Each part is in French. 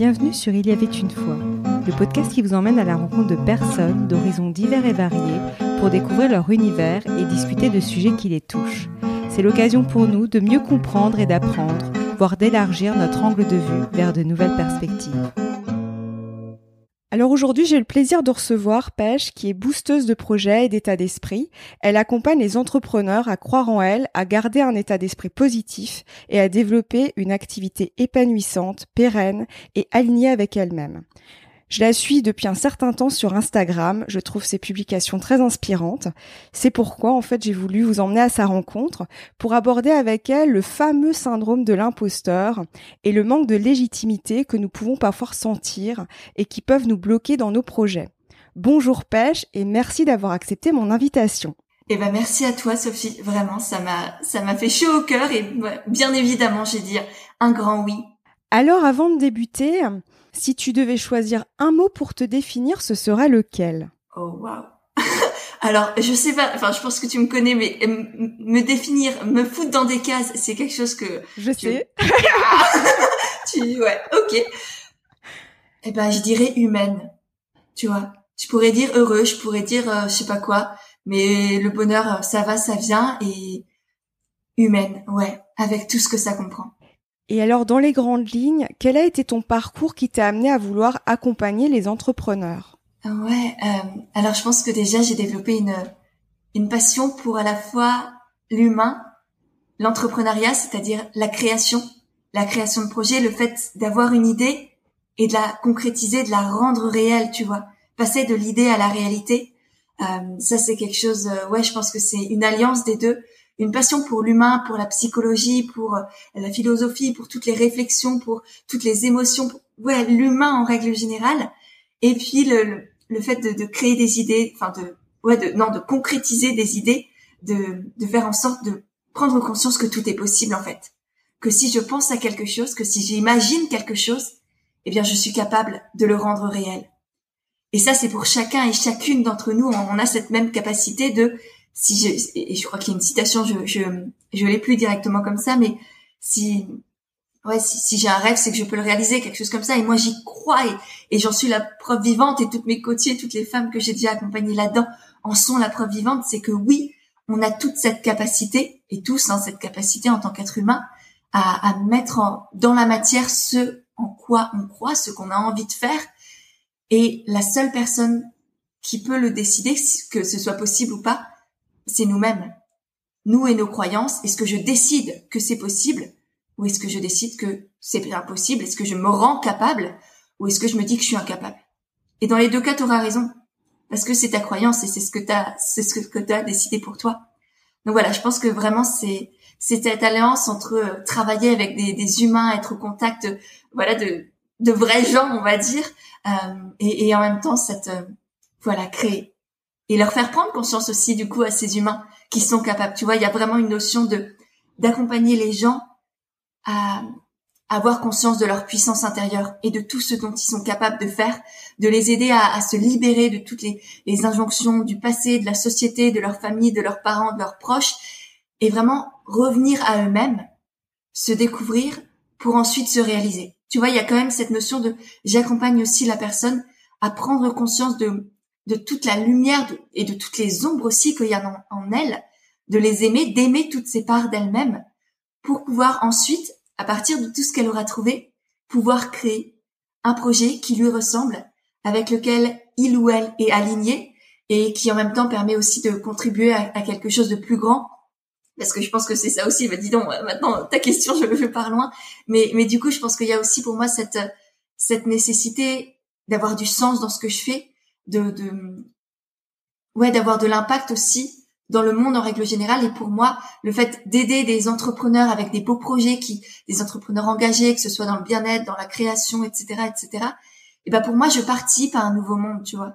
Bienvenue sur Il y avait une fois, le podcast qui vous emmène à la rencontre de personnes d'horizons divers et variés pour découvrir leur univers et discuter de sujets qui les touchent. C'est l'occasion pour nous de mieux comprendre et d'apprendre, voire d'élargir notre angle de vue vers de nouvelles perspectives. Alors aujourd'hui, j'ai le plaisir de recevoir Pêche, qui est boosteuse de projets et d'état d'esprit. Elle accompagne les entrepreneurs à croire en elles, à garder un état d'esprit positif et à développer une activité épanouissante, pérenne et alignée avec elle-même. Je la suis depuis un certain temps sur Instagram, je trouve ses publications très inspirantes. C'est pourquoi en fait j'ai voulu vous emmener à sa rencontre pour aborder avec elle le fameux syndrome de l'imposteur et le manque de légitimité que nous pouvons parfois sentir et qui peuvent nous bloquer dans nos projets. Bonjour Pêche et merci d'avoir accepté mon invitation. Eh ben merci à toi Sophie, vraiment ça m'a ça m'a fait chaud au cœur et bien évidemment j'ai dit un grand oui. Alors avant de débuter, si tu devais choisir un mot pour te définir, ce serait lequel? Oh waouh Alors, je sais pas, enfin, je pense que tu me connais, mais euh, me définir, me foutre dans des cases, c'est quelque chose que... Je sais. tu, ouais, ok. Eh ben, je dirais humaine. Tu vois, je pourrais dire heureux, je pourrais dire euh, je sais pas quoi, mais le bonheur, ça va, ça vient, et humaine, ouais, avec tout ce que ça comprend. Et alors, dans les grandes lignes, quel a été ton parcours qui t'a amené à vouloir accompagner les entrepreneurs? Ouais, euh, alors je pense que déjà j'ai développé une une passion pour à la fois l'humain, l'entrepreneuriat, c'est-à-dire la création, la création de projet, le fait d'avoir une idée et de la concrétiser, de la rendre réelle, tu vois, passer de l'idée à la réalité. Euh, ça c'est quelque chose, euh, ouais, je pense que c'est une alliance des deux une passion pour l'humain, pour la psychologie, pour euh, la philosophie, pour toutes les réflexions, pour toutes les émotions, ouais, l'humain en règle générale. Et puis le, le, fait de, de, créer des idées, enfin de, ouais, de, non, de concrétiser des idées, de, de faire en sorte de prendre conscience que tout est possible en fait. Que si je pense à quelque chose, que si j'imagine quelque chose, eh bien je suis capable de le rendre réel. Et ça, c'est pour chacun et chacune d'entre nous. On a cette même capacité de si je, et je crois qu'il y a une citation, je, je, je l'ai plus directement comme ça, mais si, ouais, si, si j'ai un rêve, c'est que je peux le réaliser, quelque chose comme ça. Et moi, j'y crois et, et j'en suis la preuve vivante. Et toutes mes côtiers, toutes les femmes que j'ai déjà accompagnées là-dedans en sont la preuve vivante. C'est que oui, on a toute cette capacité et tous hein, cette capacité en tant qu'être humain à, à mettre en, dans la matière ce en quoi on croit, ce qu'on a envie de faire. Et la seule personne qui peut le décider, que ce soit possible ou pas, c'est nous-mêmes. Nous et nos croyances. Est-ce que je décide que c'est possible ou est-ce que je décide que c'est impossible Est-ce que je me rends capable ou est-ce que je me dis que je suis incapable? Et dans les deux cas, tu auras raison parce que c'est ta croyance et c'est ce que tu c'est ce que tu as décidé pour toi. Donc voilà, je pense que vraiment c'est cette alliance entre euh, travailler avec des, des, humains, être au contact, voilà, de vrais gens, on va dire, euh, et, et, en même temps cette euh, voilà créer et leur faire prendre conscience aussi du coup à ces humains qui sont capables. Tu vois, il y a vraiment une notion de d'accompagner les gens à, avoir conscience de leur puissance intérieure et de tout ce dont ils sont capables de faire, de les aider à, se libérer de toutes les, injonctions du passé, de la société, de leur famille, de leurs parents, de leurs proches, et vraiment revenir à eux-mêmes, se découvrir pour ensuite se réaliser. Tu vois, il y a quand même cette notion de j'accompagne aussi la personne à prendre conscience de de toute la lumière et de toutes les ombres aussi qu'il y a en, elle, de les aimer, d'aimer toutes ces parts d'elle-même, pour pouvoir ensuite, à partir de tout ce qu'elle aura trouvé, pouvoir créer un projet qui lui ressemble, avec lequel il ou elle est aligné et qui en même temps permet aussi de contribuer à, quelque chose de plus grand. Parce que je pense que c'est ça aussi. Bah, dis donc, maintenant ta question, je, je pars loin. Mais, mais du coup, je pense qu'il y a aussi pour moi cette, cette nécessité d'avoir du sens dans ce que je fais de, de ouais d'avoir de l'impact aussi dans le monde en règle générale. Et pour moi le fait d'aider des entrepreneurs avec des beaux projets qui des entrepreneurs engagés que ce soit dans le bien-être dans la création etc etc et ben pour moi je participe à un nouveau monde tu vois.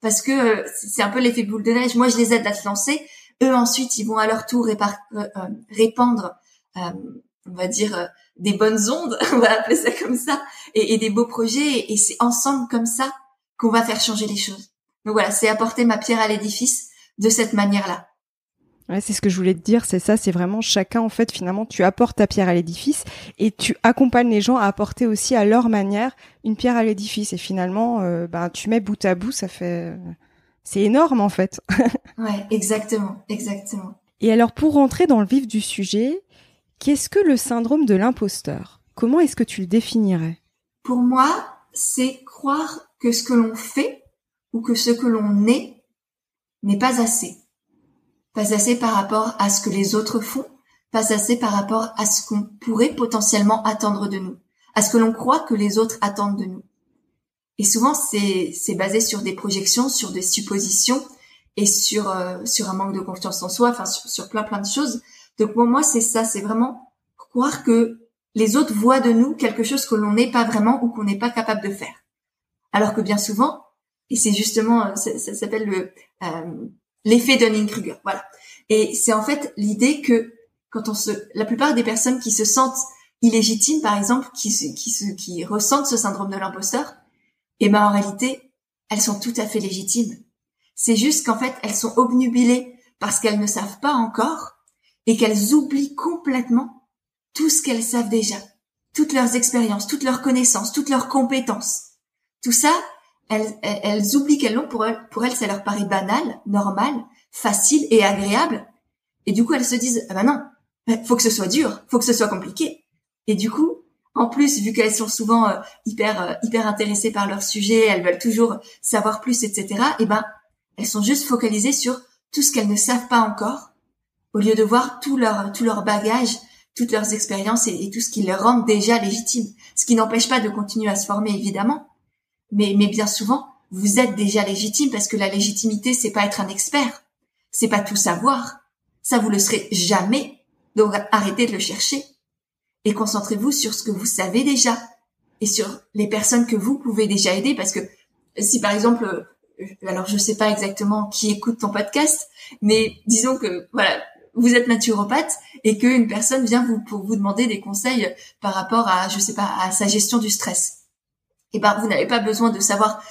Parce que euh, c'est un peu l'effet boule de neige. Moi je les aide à se lancer. Eux ensuite ils vont à leur tour euh, euh, répandre on va dire des bonnes ondes on va appeler ça comme ça et, et des beaux projets. Et c'est ensemble comme ça qu'on va faire changer les choses. Donc voilà, c'est apporter ma pierre à l'édifice de cette manière-là. Ouais, c'est ce que je voulais te dire, c'est ça, c'est vraiment chacun en fait finalement tu apportes ta pierre à l'édifice et tu accompagnes les gens à apporter aussi à leur manière une pierre à l'édifice et finalement euh, ben tu mets bout à bout, ça fait c'est énorme en fait. ouais, exactement, exactement. Et alors pour rentrer dans le vif du sujet, qu'est-ce que le syndrome de l'imposteur? Comment est-ce que tu le définirais? Pour moi, c'est croire que ce que l'on fait ou que ce que l'on est n'est pas assez pas assez par rapport à ce que les autres font, pas assez par rapport à ce qu'on pourrait potentiellement attendre de nous, à ce que l'on croit que les autres attendent de nous. Et souvent, c'est basé sur des projections, sur des suppositions et sur euh, sur un manque de confiance en soi, enfin sur, sur plein plein de choses. Donc pour moi, c'est ça, c'est vraiment croire que les autres voient de nous quelque chose que l'on n'est pas vraiment ou qu'on n'est pas capable de faire. Alors que bien souvent, et c'est justement, euh, ça, s'appelle le euh, l'effet Dunning-Kruger. Voilà. Et c'est en fait l'idée que quand on se, la plupart des personnes qui se sentent illégitimes, par exemple, qui se, qui se, qui ressentent ce syndrome de l'imposteur, et eh ben en réalité, elles sont tout à fait légitimes. C'est juste qu'en fait, elles sont obnubilées parce qu'elles ne savent pas encore et qu'elles oublient complètement tout ce qu'elles savent déjà, toutes leurs expériences, toutes leurs connaissances, toutes leurs compétences. Tout ça, elles, oublient qu'elles l'ont pour elles. Pour elles, ça leur paraît banal, normal, facile et agréable. Et du coup, elles se disent, ah ben non, faut que ce soit dur, faut que ce soit compliqué. Et du coup, en plus, vu qu'elles sont souvent euh, hyper euh, hyper intéressées par leur sujet, elles veulent toujours savoir plus, etc. Et ben, elles sont juste focalisées sur tout ce qu'elles ne savent pas encore, au lieu de voir tout leur tout leur bagage, toutes leurs expériences et, et tout ce qui leur rend déjà légitimes. Ce qui n'empêche pas de continuer à se former, évidemment, mais, bien souvent, vous êtes déjà légitime parce que la légitimité, c'est pas être un expert. C'est pas tout savoir. Ça, vous le serez jamais. Donc, arrêtez de le chercher. Et concentrez-vous sur ce que vous savez déjà. Et sur les personnes que vous pouvez déjà aider parce que si par exemple, euh, alors je sais pas exactement qui écoute ton podcast, mais disons que voilà, vous êtes naturopathe et qu'une personne vient vous pour vous demander des conseils par rapport à je sais pas à sa gestion du stress eh ben, vous n'avez pas besoin de savoir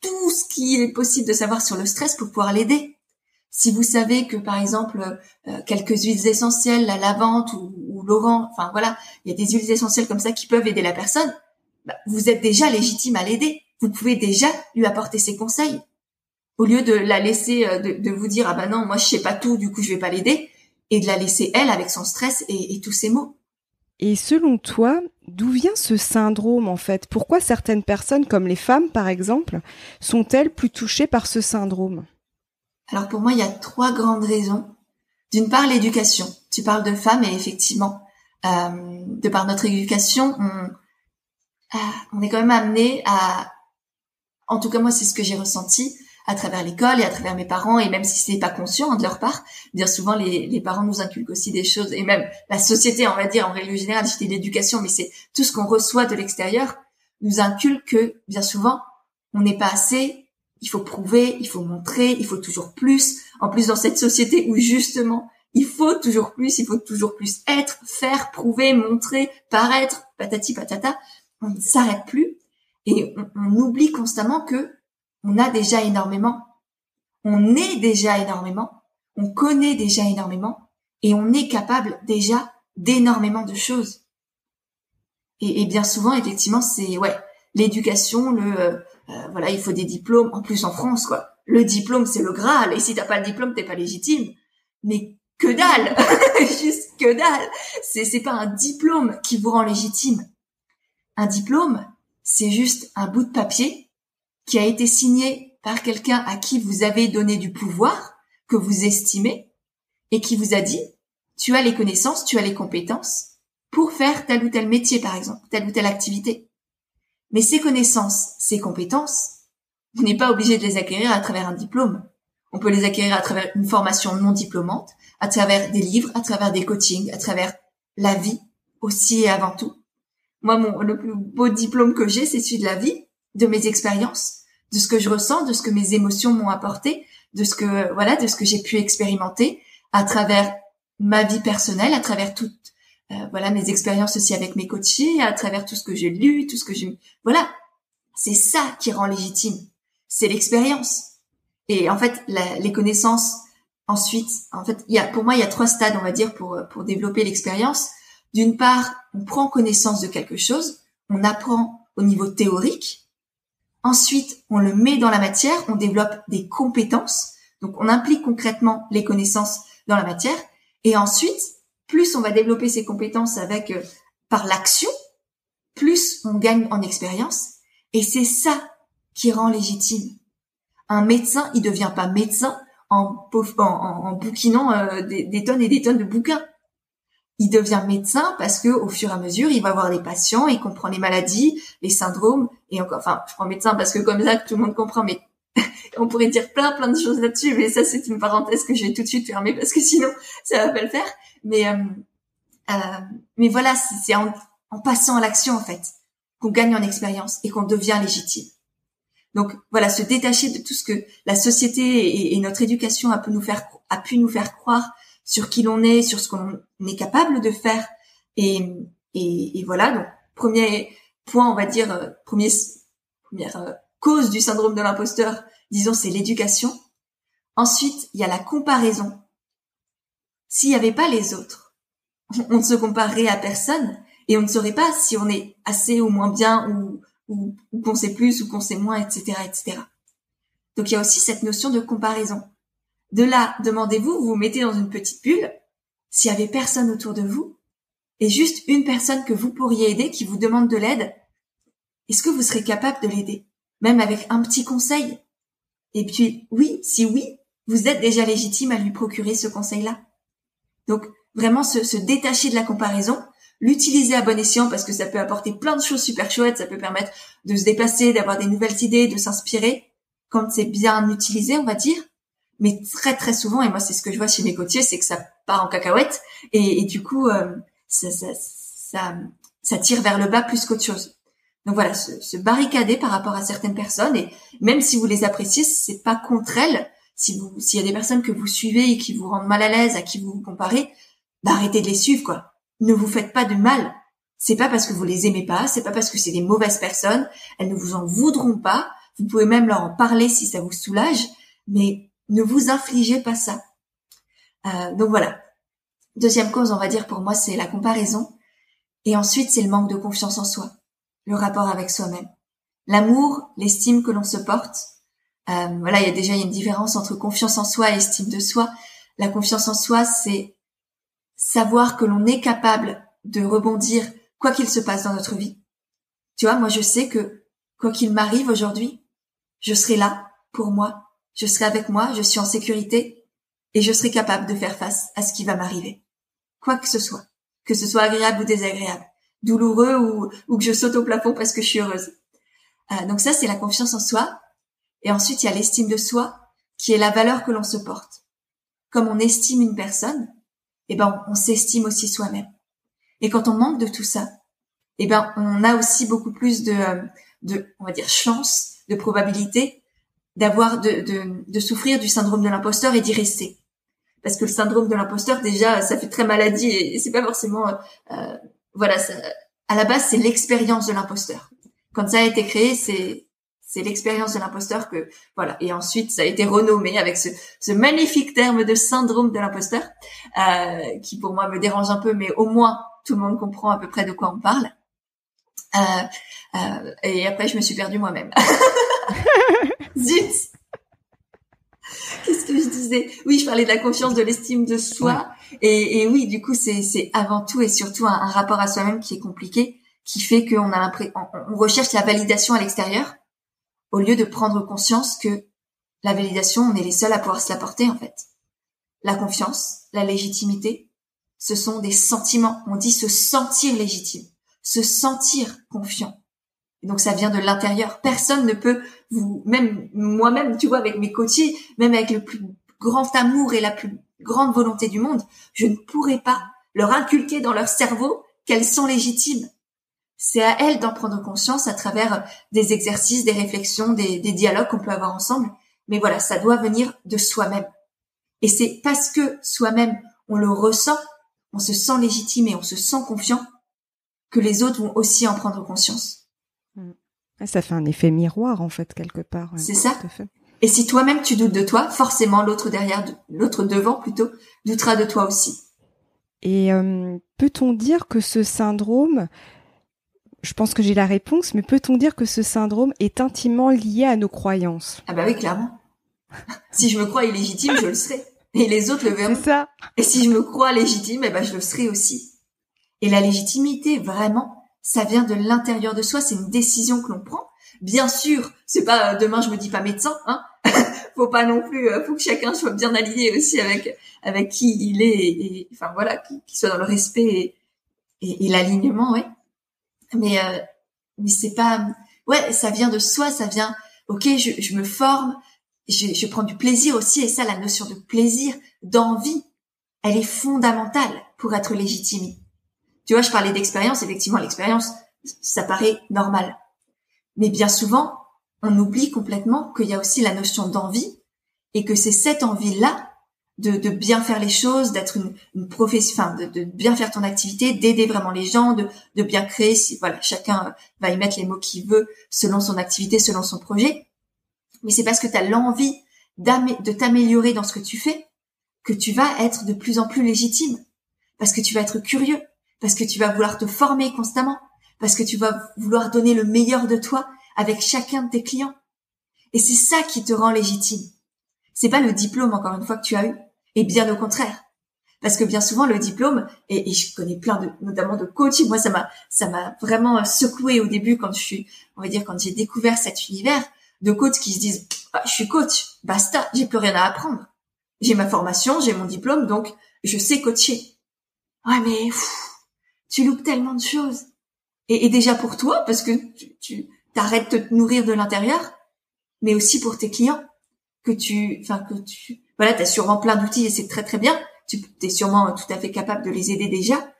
tout ce qui est possible de savoir sur le stress pour pouvoir l'aider. Si vous savez que par exemple euh, quelques huiles essentielles, la lavande ou, ou l'orange, enfin voilà, il y a des huiles essentielles comme ça qui peuvent aider la personne, bah, vous êtes déjà légitime à l'aider. Vous pouvez déjà lui apporter ses conseils au lieu de la laisser euh, de, vous dire ah ben non moi je sais pas tout du coup je vais pas l'aider et de la laisser elle avec son stress et, et tous ses mots. Et selon toi, d'où vient ce syndrome en fait? Pourquoi certaines personnes, comme les femmes par exemple, sont-elles plus touchées par ce syndrome? Alors pour moi, il y a trois grandes raisons. D'une part, l'éducation. Tu parles de femmes et effectivement, euh, de par notre éducation, on, euh, on est quand même amené à, en tout cas moi c'est ce que j'ai ressenti, à travers l'école et à travers mes parents et même si c'est pas conscient de leur part bien souvent les, les, parents nous inculquent aussi des choses. Et même la société on va dire en règle générale je l'éducation mais c'est tout ce qu'on reçoit de l'extérieur nous inculque que bien souvent on n'est pas assez. Il faut prouver il faut montrer il faut toujours plus. En plus dans cette société où justement il faut toujours plus il faut toujours plus être faire prouver montrer paraître patati patata on ne s'arrête plus. Et on oublie constamment que on a déjà énormément, on est déjà énormément, on connaît déjà énormément et on est capable déjà d'énormément de choses. Et, bien souvent, effectivement, c'est ouais l'éducation, le euh, euh, voilà, il faut des diplômes. En plus, en France, quoi, le diplôme c'est le graal. Et si t'as pas le diplôme, t'es pas légitime. Mais que dalle, juste que dalle. C'est c'est pas un diplôme qui vous rend légitime. Un diplôme, c'est juste un bout de papier qui a été signé par quelqu'un à qui vous avez donné du pouvoir, que vous estimez, et qui vous a dit, tu as les connaissances, tu as les compétences pour faire tel ou tel métier, par exemple, telle ou telle activité. Mais ces connaissances, ces compétences, vous n'êtes pas obligé de les acquérir à travers un diplôme. On peut les acquérir à travers une formation non diplômante, à travers des livres, à travers des coachings, à travers la vie aussi et avant tout. Moi, mon, le plus beau diplôme que j'ai, c'est celui de la vie, de mes expériences, de ce que je ressens, de ce que mes émotions m'ont apporté, de ce que voilà, de ce que j'ai pu expérimenter à travers ma vie personnelle, à travers toutes euh, voilà mes expériences aussi avec mes coachés, à travers tout ce que j'ai lu, tout ce que j'ai voilà, c'est ça qui rend légitime, c'est l'expérience. Et en fait, les connaissances Ensuite, en fait, il y a, pour moi, il y a trois stades, on va dire, pour, pour développer l'expérience. D'une part, on prend connaissance de quelque chose, on apprend au niveau théorique. Ensuite, on le met dans la matière, on développe des compétences. Donc, on implique concrètement les connaissances dans la matière. Et ensuite, plus on va développer ces compétences avec euh, par l'action, plus on gagne en expérience. Et c'est ça qui rend légitime. Un médecin, il devient pas médecin en bouquinant euh, des, tonnes et des tonnes de bouquins. Il devient médecin parce que au fur et à mesure, il va voir les patients, il comprend les maladies, les syndromes, et encore, enfin, je prends médecin parce que comme ça, tout le monde comprend, mais on pourrait dire plein plein de choses là-dessus, mais ça c'est une parenthèse que je vais tout de suite fermer parce que sinon ça va pas le faire. Mais euh, euh, mais voilà, c'est en, en passant à l'action en fait qu'on gagne en expérience et qu'on devient légitime. Donc voilà, se détacher de tout ce que la société et, notre éducation a pu nous faire a pu nous faire croire sur qui l'on est, sur ce qu'on est capable de faire. Et, et, voilà, donc premier point, on va dire, euh, premier, première euh, cause du syndrome de l'imposteur, disons, c'est l'éducation. Ensuite, il y a la comparaison. S'il n'y avait pas les autres, on ne se comparerait à personne et on ne saurait pas si on est assez ou moins bien ou ou, qu'on sait plus ou qu'on sait moins, etc., etc. Donc il y a aussi cette notion de comparaison. De là, demandez-vous, vous vous mettez dans une petite bulle, s'il y avait personne autour de vous, et juste une personne que vous pourriez aider qui vous demande de l'aide, est-ce que vous serez capable de l'aider? Même avec un petit conseil? Et puis, oui, si oui, vous êtes déjà légitime à lui procurer ce conseil-là. Donc, vraiment se détacher de la comparaison l'utiliser à bon escient parce que ça peut apporter plein de choses super chouettes, ça peut permettre de se déplacer, d'avoir des nouvelles idées, de s'inspirer quand c'est bien utilisé, on va dire. Mais très très souvent, et moi c'est ce que je vois chez mes côtiers, c'est que ça part en cacahuète et, du coup euh, ça, ça, ça, tire vers le bas plus qu'autre chose. Donc voilà, se, se, barricader par rapport à certaines personnes et même si vous les appréciez, c'est pas contre elles. Si vous, s'il y a des personnes que vous suivez et qui vous rendent mal à l'aise, à qui vous vous comparez, bah arrêtez de les suivre quoi ne vous faites pas de mal. C'est pas parce que vous les aimez pas, c'est pas parce que c'est des mauvaises personnes, elles ne vous en voudront pas. Vous pouvez même leur en parler si ça vous soulage, mais ne vous infligez pas ça. Euh, donc voilà. Deuxième cause, on va dire pour moi, c'est la comparaison. Et ensuite, c'est le manque de confiance en soi, le rapport avec soi-même. L'amour, l'estime que l'on se porte. Euh, voilà, il y a déjà une différence entre confiance en soi et estime de soi. La confiance en soi, c'est savoir que l'on est capable de rebondir quoi qu'il se passe dans notre vie. Tu vois, moi je sais que quoi qu'il m'arrive aujourd'hui, je serai là pour moi, je serai avec moi, je suis en sécurité et je serai capable de faire face à ce qui va m'arriver. Quoi que ce soit, que ce soit agréable ou désagréable, douloureux ou, que je saute au plafond parce que je suis heureuse. Euh, donc ça, c'est la confiance en soi. Et ensuite, il y a l'estime de soi, qui est la valeur que l'on se porte. Comme on estime une personne, eh ben, on s'estime aussi soi-même. Et quand on manque de tout ça, eh ben, on a aussi beaucoup plus de, euh, de on va dire, chance, de probabilité d'avoir, de, de, de souffrir du syndrome de l'imposteur et d'y rester. Parce que le syndrome de l'imposteur, déjà, ça fait très maladie et c'est pas forcément, euh, euh, voilà, ça, à la base, c'est l'expérience de l'imposteur. Quand ça a été créé, c'est c'est l'expérience de l'imposteur que voilà. Et ensuite, ça a été renommé avec ce, ce magnifique terme de syndrome de l'imposteur, euh, qui pour moi me dérange un peu, mais au moins tout le monde comprend à peu près de quoi on parle. Euh, euh, et après, je me suis perdue moi-même. Zut Qu'est-ce que je disais? Oui, je parlais de la confiance, de l'estime de soi. Et, et, oui, du coup, c'est avant tout et surtout un, un rapport à soi-même qui est compliqué, qui fait qu'on a l'impression, on recherche la validation à l'extérieur au lieu de prendre conscience que la validation, on est les seuls à pouvoir se l'apporter en fait. La confiance, la légitimité, ce sont des sentiments. On dit se sentir légitime, se sentir confiant. Donc ça vient de l'intérieur. Personne ne peut vous, même moi-même, tu vois, avec mes côtiers, même avec le plus grand amour et la plus grande volonté du monde, je ne pourrais pas leur inculquer dans leur cerveau qu'elles sont légitimes c'est à elle d'en prendre conscience à travers des exercices, des réflexions, des, dialogues qu'on peut avoir ensemble. Mais voilà, ça doit venir de soi-même. Et c'est parce que soi-même, on le ressent, on se sent légitime et on se sent confiant que les autres vont aussi en prendre conscience. Ça fait un effet miroir, en fait, quelque part. c'est ça. Et si toi-même tu doutes de toi, forcément l'autre derrière, l'autre devant plutôt, doutera de toi aussi. Et euh, peut-on dire que ce syndrome, je pense que j'ai la réponse, mais peut-on dire que ce syndrome est intimement lié à nos croyances? Ah bah oui, clairement. si je me crois illégitime, je le serai. Et les autres le verront. C'est ça. Et si je me crois légitime, eh ben je le serai aussi. Et la légitimité, vraiment, ça vient de l'intérieur de soi. C'est une décision que l'on prend. Bien sûr, c'est pas euh, demain je me dis pas médecin, hein. faut pas non plus, euh, faut que chacun soit bien aligné aussi avec avec qui il est, et, enfin voilà, qu'il soit dans le respect et, et, l'alignement, ouais. Mais euh, mais c'est pas, ouais, ça vient de soi, ça vient. Ok, je, je me forme, je, je prends du plaisir aussi, et ça, la notion de plaisir, d'envie, elle est fondamentale pour être légitime. Tu vois, je parlais d'expérience, effectivement, l'expérience, ça paraît normal. Mais bien souvent, on oublie complètement qu'il y a aussi la notion d'envie et que c'est cette envie-là de, bien faire les choses, d'être une, profession, de, bien faire ton activité, d'aider vraiment les gens, de, bien créer. Voilà, chacun va y mettre les mots qu'il veut selon son activité, selon son projet. Mais c'est parce que tu as l'envie de t'améliorer dans ce que tu fais que tu vas être de plus en plus légitime, parce que tu vas être curieux, parce que tu vas vouloir te former constamment, parce que tu vas vouloir donner le meilleur de toi avec chacun de tes clients. Et c'est ça qui te rend légitime. C'est pas le diplôme, encore une fois, que tu as eu. Et bien au contraire. Parce que bien souvent, le diplôme, et, je connais plein de, notamment de coachs, moi, ça m'a, ça m'a vraiment secoué au début quand je suis, on va dire, quand j'ai découvert cet univers de coachs qui se disent, ah, je suis coach, basta, j'ai plus rien à apprendre. J'ai ma formation, j'ai mon diplôme, donc je sais coacher. Ouais, mais tu loupes tellement de choses. Et, déjà pour toi, parce que tu, tu t'arrêtes de te nourrir de l'intérieur, mais aussi pour tes clients, que tu, enfin que tu, voilà, t'as sûrement plein d'outils et c'est très très bien. Tu es sûrement tout à fait capable de les aider déjà,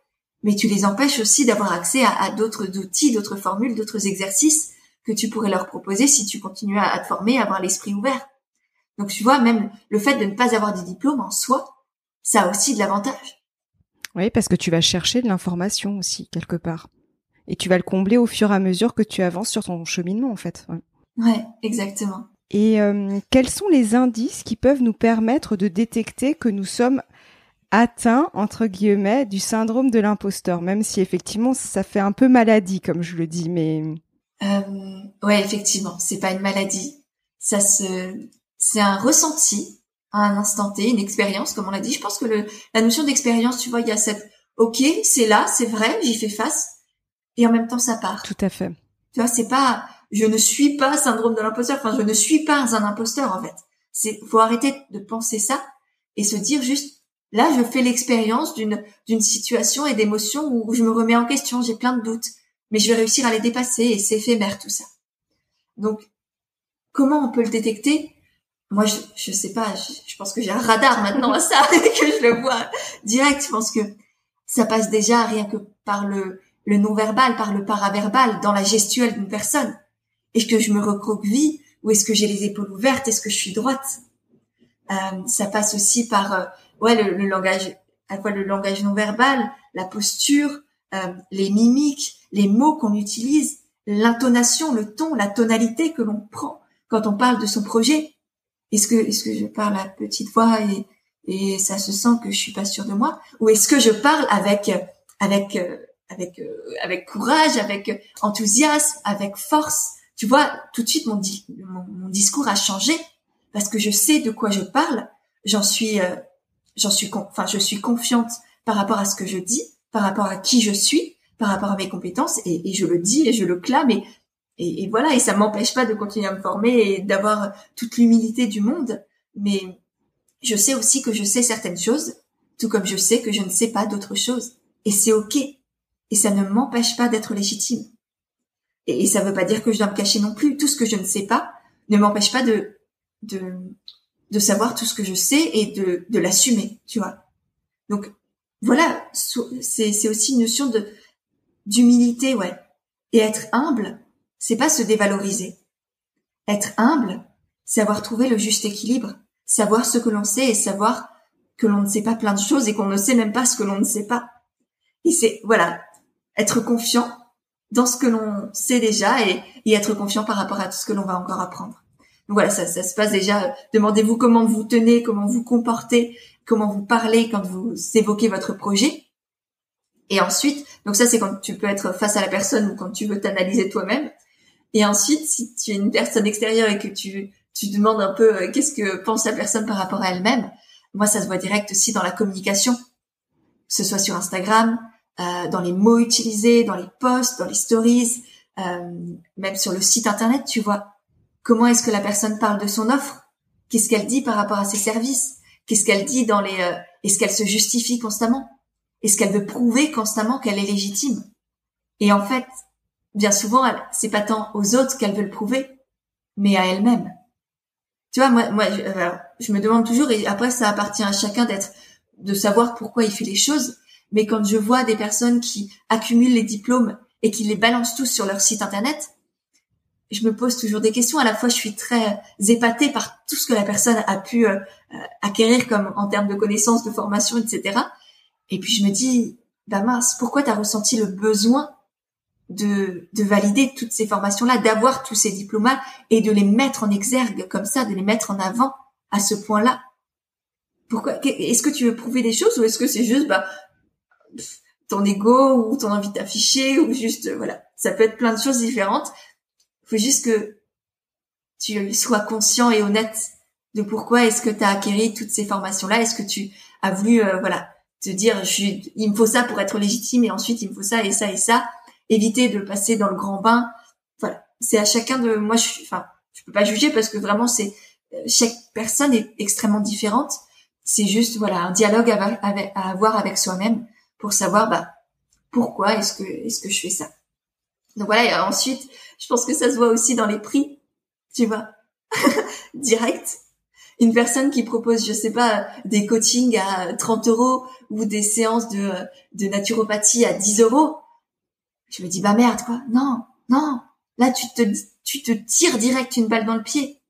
mais tu les empêches aussi d'avoir accès à, d'autres outils, d'autres formules, d'autres exercices que tu pourrais leur proposer si tu continues à, te former, à avoir l'esprit ouvert. Donc tu vois, même le fait de ne pas avoir de diplôme en soi, ça a aussi de l'avantage. Oui, parce que tu vas chercher de l'information aussi quelque part, et tu vas le combler au fur et à mesure que tu avances sur ton cheminement en fait. Ouais, ouais exactement. Et euh, quels sont les indices qui peuvent nous permettre de détecter que nous sommes atteints, entre guillemets, du syndrome de l'imposteur, même si effectivement ça fait un peu maladie, comme je le dis, mais... Euh, ouais, effectivement, c'est pas une maladie. Ça se, c'est un ressenti à un instant T, une expérience, comme on l'a dit. Je pense que le, la notion d'expérience, tu vois, il y a cette, ok, c'est là, c'est vrai, j'y fais face, et en même temps ça part. Tout à fait. Tu vois, c'est pas, je ne suis pas syndrome de l'imposteur. Enfin, je ne suis pas un imposteur en fait. C'est faut arrêter de penser ça et se dire juste là, je fais l'expérience d'une d'une situation et d'émotions où je me remets en question, j'ai plein de doutes, mais je vais réussir à les dépasser et c'est éphémère tout ça. Donc, comment on peut le détecter? Moi, je je sais pas. Je, pense que j'ai un radar maintenant à ça que je le vois direct. Je pense que ça passe déjà rien que par le le non-verbal, par le paraverbal, dans la gestuelle d'une personne. Est-ce que je me recroqueville ou est-ce que j'ai les épaules ouvertes? Est-ce que je suis droite? Euh, Ça passe aussi par euh, ouais le, le, langage, à quoi le langage non verbal, la posture, euh, les mimiques, les mots qu'on utilise, l'intonation, le ton, la tonalité que l'on prend quand on parle de son projet. Est-ce que est-ce que je parle à petite voix et et ça se sent que je suis pas sûre de moi? Ou est-ce que je parle avec avec avec avec courage, avec enthousiasme, avec force? Tu vois, tout de suite mon, mon, discours a changé parce que je sais de quoi je parle. J'en suis, euh, j'en suis, enfin, je suis confiante par rapport à ce que je dis, par rapport à qui je suis, par rapport à mes compétences, et, et je le dis et je le clame et, et, voilà. Et ça m'empêche pas de continuer à me former et d'avoir toute l'humilité du monde, mais je sais aussi que je sais certaines choses, tout comme je sais que je ne sais pas d'autres choses, et c'est ok. Et ça ne m'empêche pas d'être légitime. Et, ça ne veut pas dire que je dois me cacher non plus. Tout ce que je ne sais pas ne m'empêche pas de, de, de savoir tout ce que je sais et de, de l'assumer, tu vois. Donc, voilà, c'est aussi une notion de, d'humilité, ouais. Et être humble, c'est pas se dévaloriser. Être humble, c'est avoir trouvé le juste équilibre, savoir ce que l'on sait et savoir que l'on ne sait pas plein de choses et qu'on ne sait même pas ce que l'on ne sait pas. Et c'est, voilà, être confiant dans ce que l'on sait déjà et, être confiant par rapport à tout ce que l'on va encore apprendre. voilà, ça, ça se passe déjà. Demandez-vous comment vous tenez, comment vous comportez, comment vous parlez quand vous évoquez votre projet. Et ensuite, donc ça c'est quand tu peux être face à la personne ou quand tu veux t'analyser toi-même. Et ensuite, si tu es une personne extérieure et que tu tu demandes un peu euh, qu'est-ce que pense la personne par rapport à elle-même, moi ça se voit direct aussi dans la communication, que ce soit sur Instagram, euh, dans les mots utilisés, dans les posts, dans les stories, euh, même sur le site internet, tu vois. Comment est-ce que la personne parle de son offre? Qu'est-ce qu'elle dit par rapport à ses services? Qu'est-ce qu'elle dit dans les euh, Est-ce qu'elle se justifie constamment? Est-ce qu'elle veut prouver constamment qu'elle est légitime? Et en fait, bien souvent, c'est pas tant aux autres qu'elle veut le prouver, mais à elle-même. Tu vois, moi, moi, je, je me demande toujours, et après, ça appartient à chacun d'être, de savoir pourquoi il fait les choses. Mais quand je vois des personnes qui accumulent les diplômes et qui les balancent tous sur leur site internet, je me pose toujours des questions. À la fois, je suis très épatée par tout ce que la personne a pu euh, acquérir comme en termes de connaissances, de formation, etc. Et puis je me dis, bah mince, pourquoi tu as ressenti le besoin de, de valider toutes ces formations-là, d'avoir tous ces diplômes et de les mettre en exergue comme ça, de les mettre en avant à ce point-là Pourquoi Est-ce que tu veux prouver des choses ou est-ce que c'est juste bah ton ego ou ton envie d'afficher ou juste voilà, ça peut être plein de choses différentes faut juste que tu sois conscient et honnête de pourquoi est-ce que tu as acquéri toutes ces formations-là. Est-ce que tu as voulu, euh, voilà, te dire, je il me faut ça pour être légitime et ensuite il me faut ça et ça et ça. Éviter de passer dans le grand bain. Voilà, c'est à chacun de. Moi, je, enfin, je peux pas juger parce que vraiment, c'est euh, chaque personne est extrêmement différente. C'est juste, voilà, un dialogue à, à avoir avec soi-même pour savoir, bah, pourquoi est-ce que est-ce que je fais ça. Donc voilà, et ensuite, je pense que ça se voit aussi dans les prix, tu vois, direct. Une personne qui propose, je sais pas, des coachings à 30 euros ou des séances de, de naturopathie à 10 euros. Je me dis, bah merde, quoi. Non, non. Là, tu te, tu te tires direct une balle dans le pied.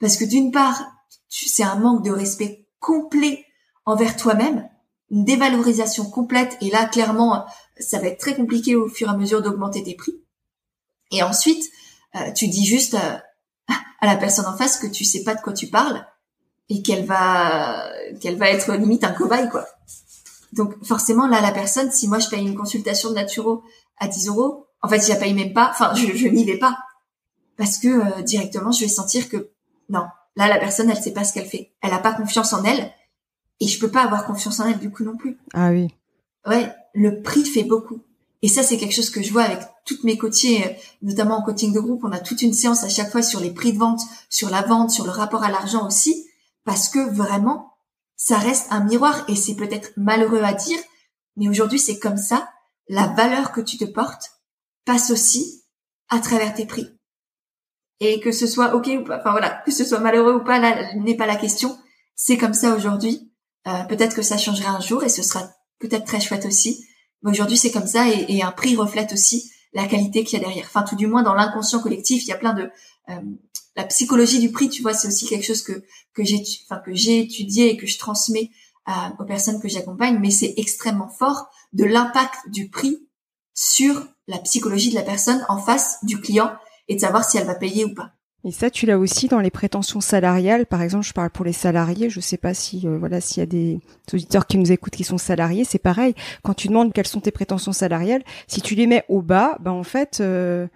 Parce que d'une part, c'est un manque de respect complet envers toi-même, une dévalorisation complète. Et là, clairement, ça va être très compliqué au fur et à mesure d'augmenter tes prix. Et ensuite, euh, tu dis juste euh, à la personne en face que tu sais pas de quoi tu parles et qu'elle va qu'elle va être limite un cobaye quoi. Donc forcément là la personne, si moi je paye une consultation de naturo à 10 euros, en fait je la paye même pas, enfin je, je n'y vais pas parce que euh, directement je vais sentir que non, là la personne elle sait pas ce qu'elle fait, elle a pas confiance en elle et je peux pas avoir confiance en elle du coup non plus. Ah oui. Ouais, le prix fait beaucoup. Et ça, c'est quelque chose que je vois avec toutes mes coachées, euh, notamment en coaching de groupe. On a toute une séance à chaque fois sur les prix de vente, sur la vente, sur le rapport à l'argent aussi, parce que vraiment, ça reste un miroir et c'est peut-être malheureux à dire, mais aujourd'hui, c'est comme ça. La valeur que tu te portes passe aussi à travers tes prix. Et que ce soit ok ou pas, enfin voilà, que ce soit malheureux ou pas, là n'est pas la question. C'est comme ça aujourd'hui. Euh, peut-être que ça changera un jour et ce sera peut-être très chouette aussi. Mais aujourd'hui, c'est comme ça et, un prix reflète aussi la qualité qu'il y a derrière. Enfin, tout du moins dans l'inconscient collectif, il y a plein de euh, la psychologie du prix. Tu vois, c'est aussi quelque chose que que j'ai enfin que j'ai étudié et que je transmets aux personnes que j'accompagne. Mais c'est extrêmement fort de l'impact du prix sur la psychologie de la personne en face du client et de savoir si elle va payer ou pas. Et ça, tu l'as aussi dans les prétentions salariales. Par exemple, je parle pour les salariés. Je sais pas si, euh, voilà, s'il y a des auditeurs qui nous écoutent qui sont salariés, c'est pareil. Quand tu demandes quelles sont tes prétentions salariales, si tu les mets au bas, ben en fait, euh,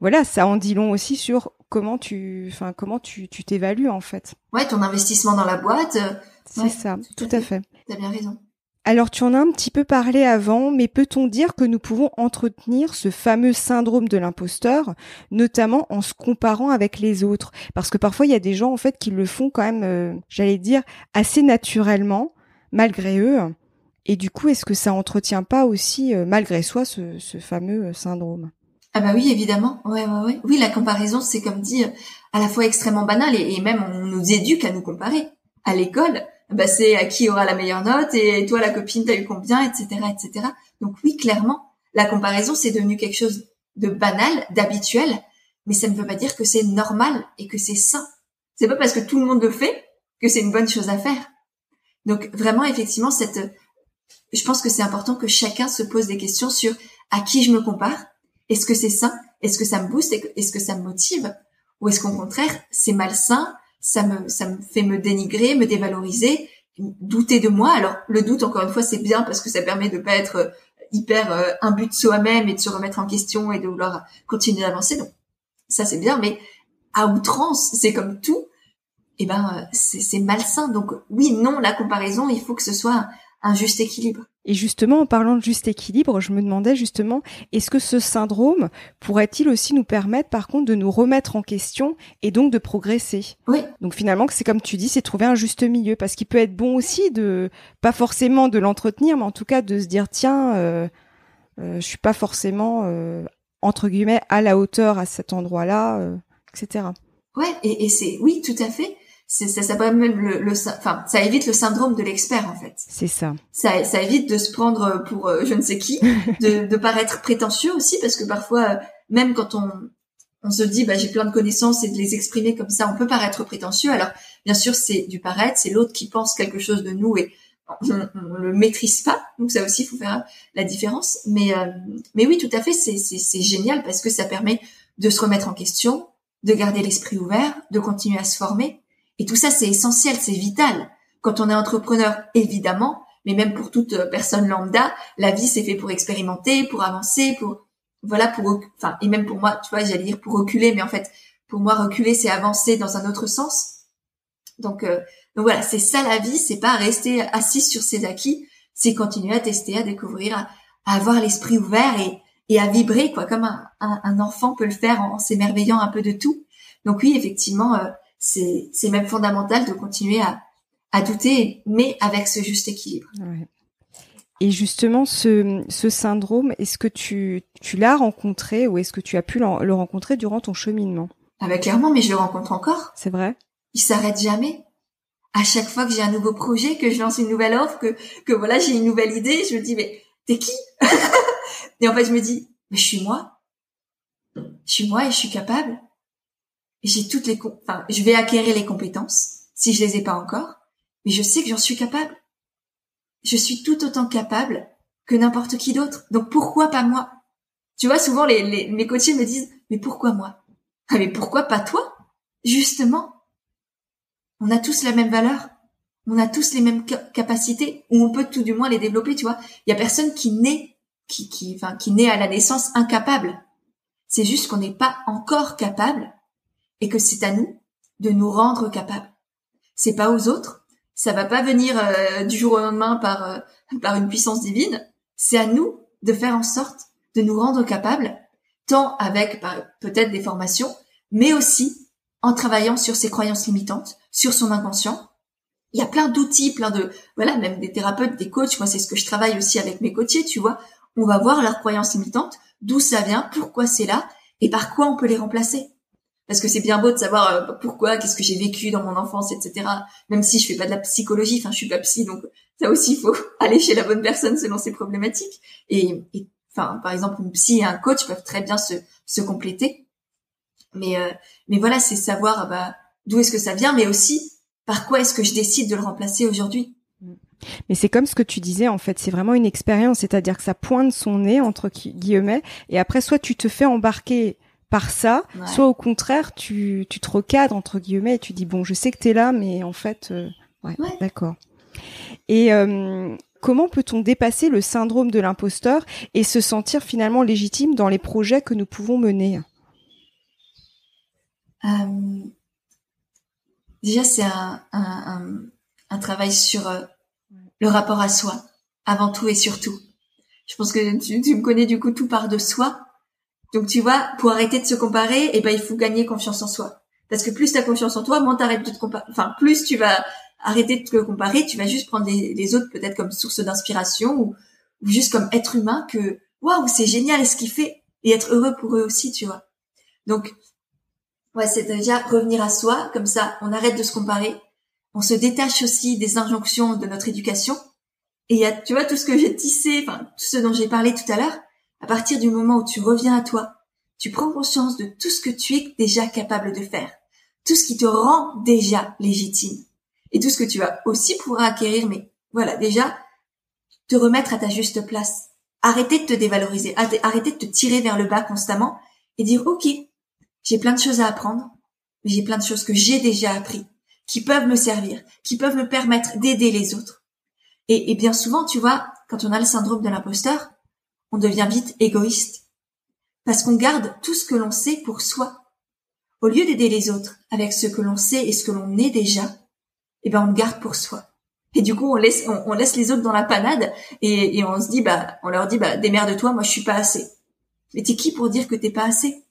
voilà, ça en dit long aussi sur comment tu, enfin, comment tu, tu t'évalues en fait. Ouais, ton investissement dans la boîte. Euh, c'est ça, tout, à fait. T'as bien raison. Alors tu en as un petit peu parlé avant, mais peut-on dire que nous pouvons entretenir ce fameux syndrome de l'imposteur, notamment en se comparant avec les autres? Parce que parfois il y a des gens en fait qui le font quand même, euh, j'allais dire, assez naturellement, malgré eux. Et du coup, est-ce que ça entretient pas aussi, euh, malgré soi, ce, fameux syndrome? Ah bah oui, évidemment. Ouais, ouais, ouais. Oui, la comparaison, c'est comme dit, à la fois extrêmement banal et, même on nous éduque à nous comparer. À l'école, bah c'est à qui aura la meilleure note et toi la copine t'as eu combien, etc., etc. Donc oui, clairement, la comparaison c'est devenu quelque chose de banal, d'habituel, mais ça ne veut pas dire que c'est normal et que c'est sain. C'est pas parce que tout le monde le fait que c'est une bonne chose à faire. Donc vraiment, effectivement, cette, je pense que c'est important que chacun se pose des questions sur à qui je me compare. Est-ce que c'est sain? Est-ce que ça me booste? Est-ce que ça me motive? Ou est-ce qu'au contraire, c'est malsain, ça me, ça me fait me dénigrer, me dévaloriser, douter de moi? Alors, le doute, encore une fois, c'est bien parce que ça permet de pas être euh, hyper euh, imbu de soi-même et de se remettre en question et de vouloir continuer d'avancer. Donc, ça, c'est bien, mais à outrance, c'est comme tout, eh ben, c'est malsain. Donc, oui, non, la comparaison, il faut que ce soit un juste équilibre. Et justement, en parlant de juste équilibre, je me demandais justement, est-ce que ce syndrome pourrait-il aussi nous permettre, par contre, de nous remettre en question et donc de progresser? Oui. Donc finalement, c'est comme tu dis, c'est trouver un juste milieu, parce qu'il peut être bon aussi de, pas forcément de l'entretenir, mais en tout cas de se dire, tiens, euh, euh, je suis pas forcément euh, entre guillemets à la hauteur à cet endroit-là, euh, etc. Ouais, et, et c'est oui, tout à fait ça, ça même le, le, enfin, ça évite le syndrome de l'expert en fait. C'est ça. ça. Ça évite de se prendre pour euh, je ne sais qui, de, de paraître prétentieux aussi parce que parfois, euh, même quand on on se dit bah j'ai plein de connaissances et de les exprimer comme ça, on peut paraître prétentieux. Alors bien sûr c'est du paraître, c'est l'autre qui pense quelque chose de nous et on, on, le maîtrise pas. Donc ça aussi il faut faire la différence. Mais euh, mais oui tout à fait c'est c'est génial parce que ça permet de se remettre en question, de garder l'esprit ouvert, de continuer à se former et tout ça, c'est essentiel, c'est vital. Quand on est entrepreneur, évidemment, mais même pour toute euh, personne lambda, la vie c'est fait pour expérimenter, pour avancer, pour voilà, pour enfin et même pour moi, tu vois, j'allais dire pour reculer, mais en fait, pour moi, reculer, c'est avancer dans un autre sens. Donc, euh, donc voilà, c'est ça la vie, c'est pas rester assis sur ses acquis, c'est continuer à tester, à découvrir, à, avoir l'esprit ouvert et, et à vibrer quoi, comme un, enfant peut le faire en, s'émerveillant un peu de tout. Donc oui, effectivement, euh, c'est même fondamental de continuer à, à douter, mais avec ce juste équilibre. Et justement, ce, ce syndrome, est-ce que tu, tu l'as rencontré ou est-ce que tu as pu le rencontrer durant ton cheminement? Ah bah clairement, mais je le rencontre encore. C'est vrai? Il s'arrête jamais. À chaque fois que j'ai un nouveau projet, que je lance une nouvelle offre, que, que voilà, j'ai une nouvelle idée, je me dis, mais t'es qui? Et en fait, je me dis, mais je suis moi. Je suis moi et je suis capable j'ai toutes les, enfin, je vais acquérir les compétences si je les ai pas encore, mais je sais que j'en suis capable. Je suis tout autant capable que n'importe qui d'autre. Donc pourquoi pas moi? Tu vois, souvent les, les, mes coachés me disent mais pourquoi moi ah, mais pourquoi pas toi? Justement, on a tous la même valeur, on a tous les mêmes capacités, ou on peut tout du moins les développer. Tu vois, il y a personne qui naît, qui, qui, enfin, qui naît à la naissance incapable. C'est juste qu'on n'est pas encore capable et que c'est à nous de nous rendre capables. C'est pas aux autres, ça va pas venir euh, du jour au lendemain par euh, par une puissance divine. C'est à nous de faire en sorte de nous rendre capables, tant avec peut-être des formations, mais aussi en travaillant sur ses croyances limitantes, sur son inconscient. Il y a plein d'outils, plein de voilà, même des thérapeutes, des coachs. Moi, c'est ce que je travaille aussi avec mes coachés. Tu vois, on va voir leurs croyances limitantes, d'où ça vient, pourquoi c'est là, et par quoi on peut les remplacer parce que c'est bien beau de savoir euh, pourquoi, qu'est-ce que j'ai vécu dans mon enfance, etc. Même si je fais pas de la psychologie, enfin je suis pas psy, donc ça aussi il faut aller chez la bonne personne selon ses problématiques. Et, enfin par exemple une psy et un coach peuvent très bien se, se compléter. Mais euh, mais voilà, c'est savoir bah, d'où est-ce que ça vient, mais aussi par quoi est-ce que je décide de le remplacer aujourd'hui. Mais c'est comme ce que tu disais, en fait, c'est vraiment une expérience, c'est-à-dire que ça pointe son nez, entre guillemets, et après, soit tu te fais embarquer par ça, soit au contraire, tu, tu te recadres, entre guillemets, et tu dis, bon, je sais que tu es là, mais en fait, euh, ouais, d'accord. Et euh, comment peut-on dépasser le syndrome de l'imposteur et se sentir finalement légitime dans les projets que nous pouvons mener? Euh, Déjà, c'est un, un, un, travail sur le rapport à soi, avant tout et surtout. Je pense que tu, tu me connais du coup tout part de soi. Donc tu vois, pour arrêter de se comparer, eh ben il faut gagner confiance en soi. Parce que plus tu as confiance en toi, moins t'arrêtes de te comparer. Enfin, plus tu vas arrêter de te comparer, tu vas juste prendre les, autres peut-être comme source d'inspiration ou, juste comme être humain que waouh, c'est génial ce qu'il fait et être heureux pour eux aussi, tu vois. Donc ouais, c'est déjà revenir à soi, comme ça on arrête de se comparer, on se détache aussi des injonctions de notre éducation. Et il y a, tu vois, tout ce que j'ai tissé, enfin, tout ce dont j'ai parlé tout à l'heure, à partir du moment où tu reviens à toi, tu prends conscience de tout ce que tu es déjà capable de faire, tout ce qui te rend déjà légitime, et tout ce que tu vas aussi pouvoir acquérir, mais voilà, déjà, te remettre à ta juste place. Arrêter de te dévaloriser, arrêter de te tirer vers le bas constamment et dire, OK, j'ai plein de choses à apprendre, mais j'ai plein de choses que j'ai déjà appris, qui peuvent me servir, qui peuvent me permettre d'aider les autres. Et, et bien souvent, tu vois, quand on a le syndrome de l'imposteur, on devient vite égoïste. Parce qu'on garde tout ce que l'on sait pour soi. Au lieu d'aider les autres avec ce que l'on sait et ce que l'on est déjà, eh ben on le garde pour soi. Et du coup, on laisse, on, laisse les autres dans la panade et, on se dit, bah, on leur dit, bah, démerde-toi, moi je suis pas assez. Mais t'es qui pour dire que t'es pas assez?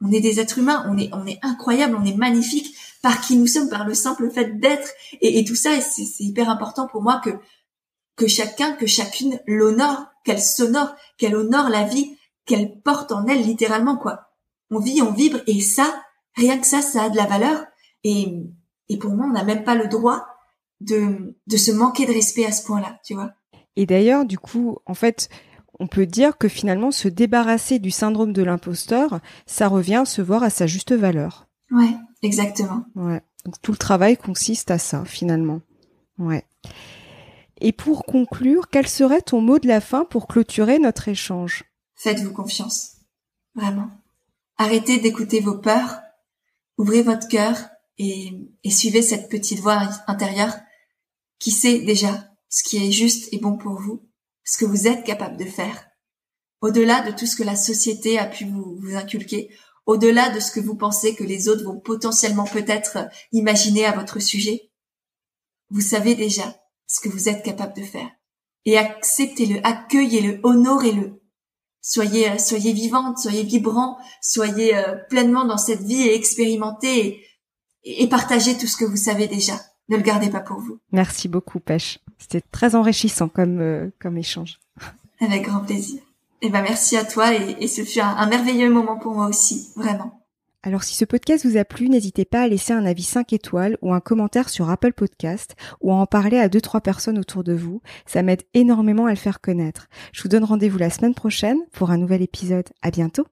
On est des êtres humains, on est, on est incroyable, on est magnifique par qui nous sommes, par le simple fait d'être et, et, tout ça. C'est hyper important pour moi que que chacun, que chacune l'honore, qu'elle s'honore, qu'elle honore la vie, qu'elle porte en elle littéralement quoi. On vit, on vibre et ça, rien que ça, ça a de la valeur. Et, et pour moi, on n'a même pas le droit de, de se manquer de respect à ce point-là, tu vois. Et d'ailleurs, du coup, en fait, on peut dire que finalement, se débarrasser du syndrome de l'imposteur, ça revient à se voir à sa juste valeur. Ouais, exactement. Ouais. Donc tout le travail consiste à ça, finalement. Ouais. Et pour conclure, quel serait ton mot de la fin pour clôturer notre échange? Faites-vous confiance. Vraiment. Arrêtez d'écouter vos peurs. Ouvrez votre cœur et, suivez cette petite voix intérieure qui sait déjà ce qui est juste et bon pour vous, ce que vous êtes capable de faire, au-delà de tout ce que la société a pu vous inculquer, au-delà de ce que vous pensez que les autres vont potentiellement peut-être imaginer à votre sujet. Vous savez déjà ce que vous êtes capable de faire. Et acceptez-le, accueillez-le, honorez-le. Soyez, euh, soyez vivante, soyez vibrant, soyez euh, pleinement dans cette vie et expérimentez et, et partagez tout ce que vous savez déjà. Ne le gardez pas pour vous. Merci beaucoup, Pêche. C'était très enrichissant comme, euh, comme échange. Avec grand plaisir. Et eh ben merci à toi et, et ce fut un, merveilleux moment pour moi aussi, vraiment. Alors si ce podcast vous a plu, n'hésitez pas à laisser un avis 5 étoiles ou un commentaire sur Apple Podcast ou à en parler à deux trois personnes autour de vous. Ça m'aide énormément à le faire connaître. Je vous donne rendez-vous la semaine prochaine pour un nouvel épisode. À bientôt.